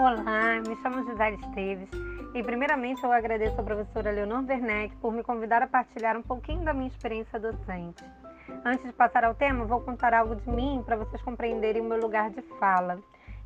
Olá, me chamo Gisele Esteves e primeiramente eu agradeço à professora Leonor Werneck por me convidar a partilhar um pouquinho da minha experiência docente. Antes de passar ao tema, vou contar algo de mim para vocês compreenderem o meu lugar de fala.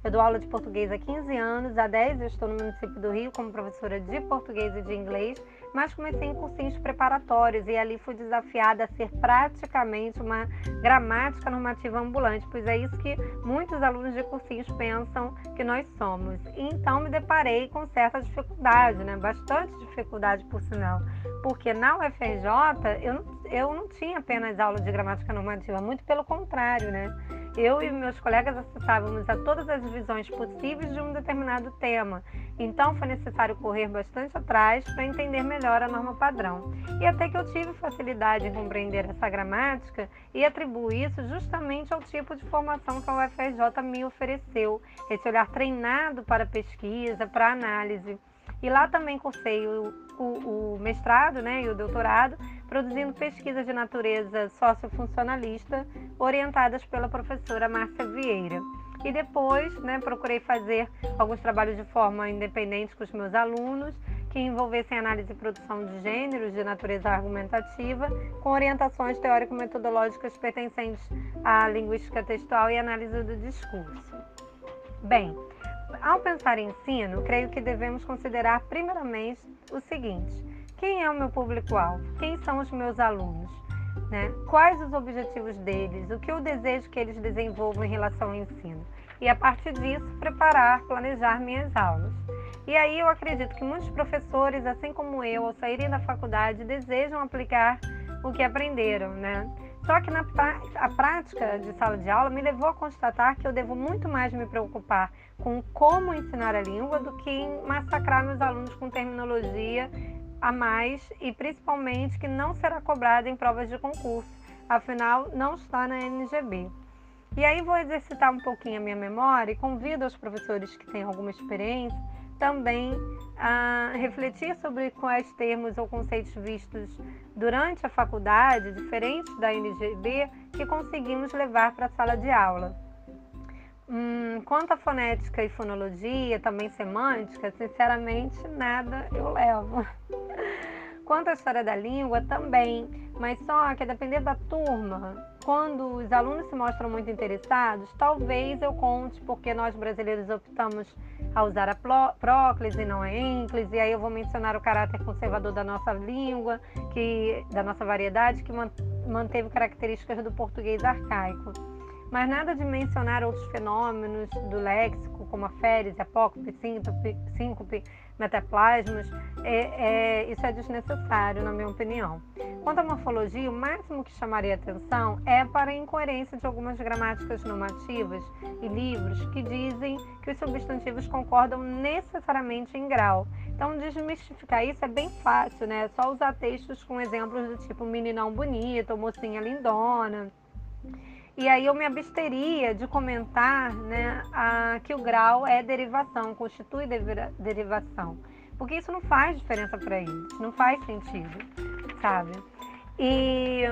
Eu dou aula de português há 15 anos, há 10 eu estou no município do Rio como professora de português e de inglês, mas comecei em cursinhos preparatórios e ali fui desafiada a ser praticamente uma gramática normativa ambulante, pois é isso que muitos alunos de cursinhos pensam que nós somos. E então me deparei com certa dificuldade, né? bastante dificuldade por sinal, porque na UFRJ eu não, eu não tinha apenas aula de gramática normativa, muito pelo contrário, né? Eu e meus colegas acessávamos a todas as visões possíveis de um determinado tema. Então foi necessário correr bastante atrás para entender melhor a norma padrão. E até que eu tive facilidade em compreender essa gramática e atribuo isso justamente ao tipo de formação que a UFRJ me ofereceu, esse olhar treinado para pesquisa, para análise. E lá também cursei o, o, o mestrado né, e o doutorado, produzindo pesquisas de natureza sociofuncionalista orientadas pela professora Márcia Vieira. E depois né, procurei fazer alguns trabalhos de forma independente com os meus alunos, que envolvessem análise e produção de gêneros de natureza argumentativa, com orientações teórico-metodológicas pertencentes à linguística textual e análise do discurso. Bem, ao pensar em ensino, creio que devemos considerar primeiramente o seguinte: quem é o meu público-alvo? Quem são os meus alunos? Né? Quais os objetivos deles? O que eu desejo que eles desenvolvam em relação ao ensino? E a partir disso, preparar, planejar minhas aulas. E aí eu acredito que muitos professores, assim como eu, ao saírem da faculdade, desejam aplicar o que aprenderam, né? Só que na a prática de sala de aula me levou a constatar que eu devo muito mais me preocupar com como ensinar a língua do que em massacrar meus alunos com terminologia a mais e principalmente que não será cobrada em provas de concurso, afinal não está na NGB. E aí vou exercitar um pouquinho a minha memória e convido os professores que têm alguma experiência também a refletir sobre quais termos ou conceitos vistos durante a faculdade, diferentes da NGB, que conseguimos levar para a sala de aula. Hum, quanto à fonética e fonologia, também semântica, sinceramente nada eu levo. Quanto à história da língua, também, mas só que depender da turma, quando os alunos se mostram muito interessados, talvez eu conte porque nós brasileiros optamos a usar a próclise e não a ênclise, e aí eu vou mencionar o caráter conservador da nossa língua, que da nossa variedade, que manteve características do português arcaico mas nada de mencionar outros fenômenos do léxico, como a férese, apócope, síncope, síncope metaplasmos, é, é, isso é desnecessário, na minha opinião. Quanto à morfologia, o máximo que chamaria atenção é para a incoerência de algumas gramáticas normativas e livros que dizem que os substantivos concordam necessariamente em grau. Então, desmistificar isso é bem fácil, né? É só usar textos com exemplos do tipo meninão bonito mocinha lindona. E aí eu me absteria de comentar né, a, que o grau é derivação, constitui derivação. Porque isso não faz diferença para eles, não faz sentido, sabe? E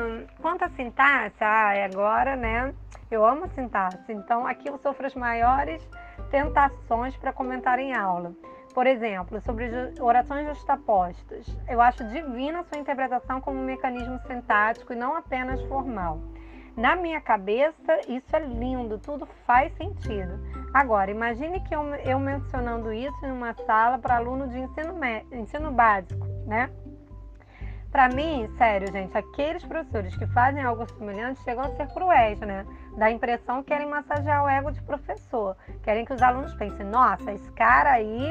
quanto à sintaxe, ah, é agora, né? Eu amo sintaxe, então aqui eu sofro as maiores tentações para comentar em aula. Por exemplo, sobre orações justapostas. Eu acho divina a sua interpretação como um mecanismo sintático e não apenas formal. Na minha cabeça, isso é lindo, tudo faz sentido. Agora, imagine que eu, eu mencionando isso em uma sala para aluno de ensino, ensino básico, né? Para mim, sério, gente, aqueles professores que fazem algo semelhante chegam a ser cruéis, né? Dá a impressão que querem massagear o ego de professor. Querem que os alunos pensem, nossa, esse cara aí,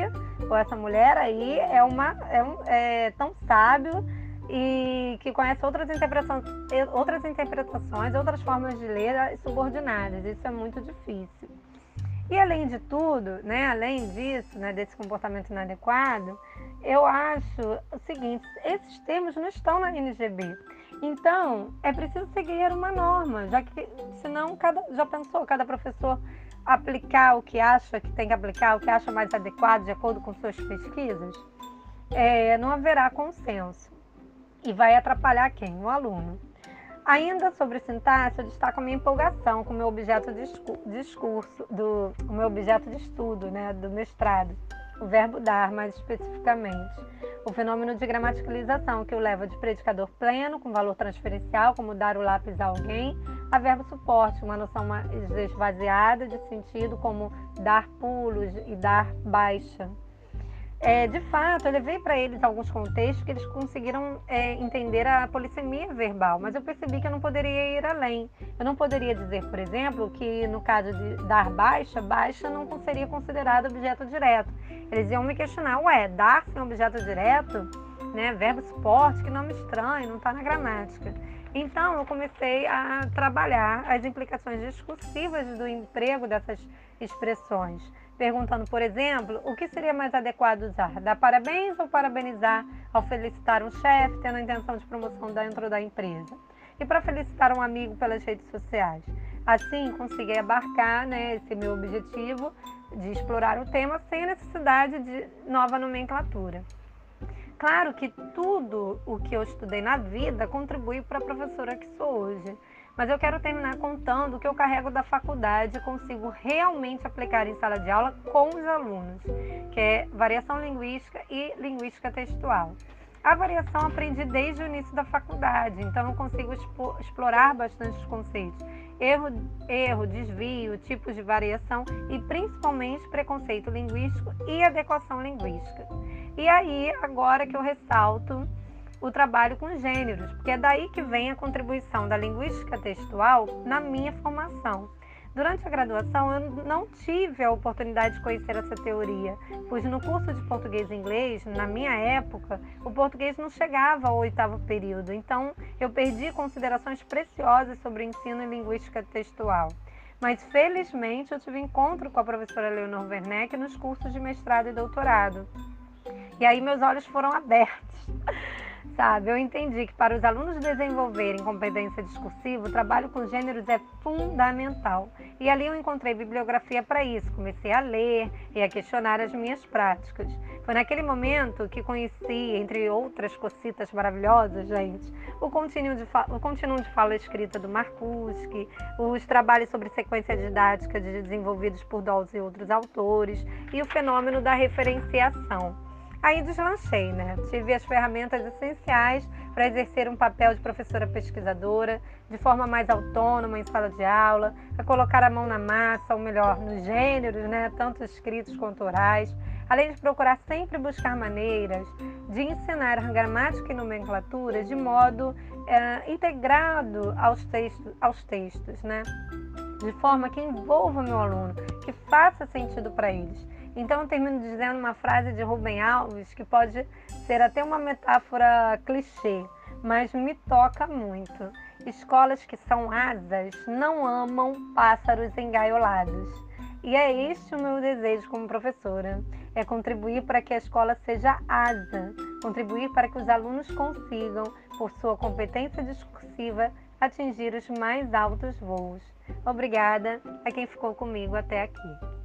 ou essa mulher aí, é, uma, é, um, é tão sábio e que conhece outras interpretações, outras interpretações, outras formas de ler subordinadas. Isso é muito difícil. E além de tudo, né, além disso, né, desse comportamento inadequado, eu acho o seguinte: esses termos não estão na NGB. Então, é preciso seguir uma norma, já que senão cada, já pensou cada professor aplicar o que acha que tem que aplicar, o que acha mais adequado de acordo com suas pesquisas? É, não haverá consenso. E vai atrapalhar quem? O aluno. Ainda sobre sintaxe, eu destaco a minha empolgação com o meu objeto de discurso, do o meu objeto de estudo, né, do mestrado, o verbo dar, mais especificamente. O fenômeno de gramaticalização, que o leva de predicador pleno, com valor transferencial, como dar o lápis a alguém, a verbo suporte, uma noção mais esvaziada de sentido, como dar pulos e dar baixa. É, de fato, eu levei para eles alguns contextos que eles conseguiram é, entender a polissemia verbal, mas eu percebi que eu não poderia ir além. Eu não poderia dizer, por exemplo, que no caso de dar baixa, baixa não seria considerado objeto direto. Eles iam me questionar, ué, dar sem objeto direto, né, verbo suporte, que nome estranho, não está na gramática. Então, eu comecei a trabalhar as implicações discursivas do emprego dessas expressões perguntando, por exemplo, o que seria mais adequado usar? Dar parabéns ou parabenizar ao felicitar um chefe tendo a intenção de promoção dentro da empresa? E para felicitar um amigo pelas redes sociais? Assim, consegui abarcar né, esse meu objetivo de explorar o tema sem necessidade de nova nomenclatura. Claro que tudo o que eu estudei na vida contribui para a professora que sou hoje. Mas eu quero terminar contando o que eu carrego da faculdade e consigo realmente aplicar em sala de aula com os alunos, que é variação linguística e linguística textual. A variação aprendi desde o início da faculdade, então eu consigo explorar bastante os conceitos. Erro, erro, desvio, tipos de variação e principalmente preconceito linguístico e adequação linguística. E aí, agora que eu ressalto o trabalho com gêneros, porque é daí que vem a contribuição da linguística textual na minha formação. Durante a graduação, eu não tive a oportunidade de conhecer essa teoria, pois no curso de português e inglês, na minha época, o português não chegava ao oitavo período, então eu perdi considerações preciosas sobre ensino em linguística textual. Mas felizmente eu tive encontro com a professora Leonor Werneck nos cursos de mestrado e doutorado. E aí meus olhos foram abertos sabe? Eu entendi que para os alunos desenvolverem competência discursiva, o trabalho com gêneros é fundamental. E ali eu encontrei bibliografia para isso. Comecei a ler e a questionar as minhas práticas. Foi naquele momento que conheci, entre outras cocitas maravilhosas, gente, o Continuum de, o continuum de Fala Escrita do Marcuski, os trabalhos sobre sequência didática desenvolvidos por Dawes e outros autores, e o fenômeno da referenciação. Aí deslanchei, né? Tive as ferramentas essenciais para exercer um papel de professora pesquisadora de forma mais autônoma em sala de aula, a colocar a mão na massa, ou melhor, nos gêneros, né? Tanto escritos quanto orais, além de procurar sempre buscar maneiras de ensinar gramática e nomenclatura de modo é, integrado aos textos, aos textos, né? De forma que envolva o meu aluno, que faça sentido para eles então eu termino dizendo uma frase de Rubem Alves que pode ser até uma metáfora clichê, mas me toca muito. Escolas que são asas não amam pássaros engaiolados. E é este o meu desejo como professora: é contribuir para que a escola seja asa, contribuir para que os alunos consigam, por sua competência discursiva, atingir os mais altos voos. Obrigada a quem ficou comigo até aqui.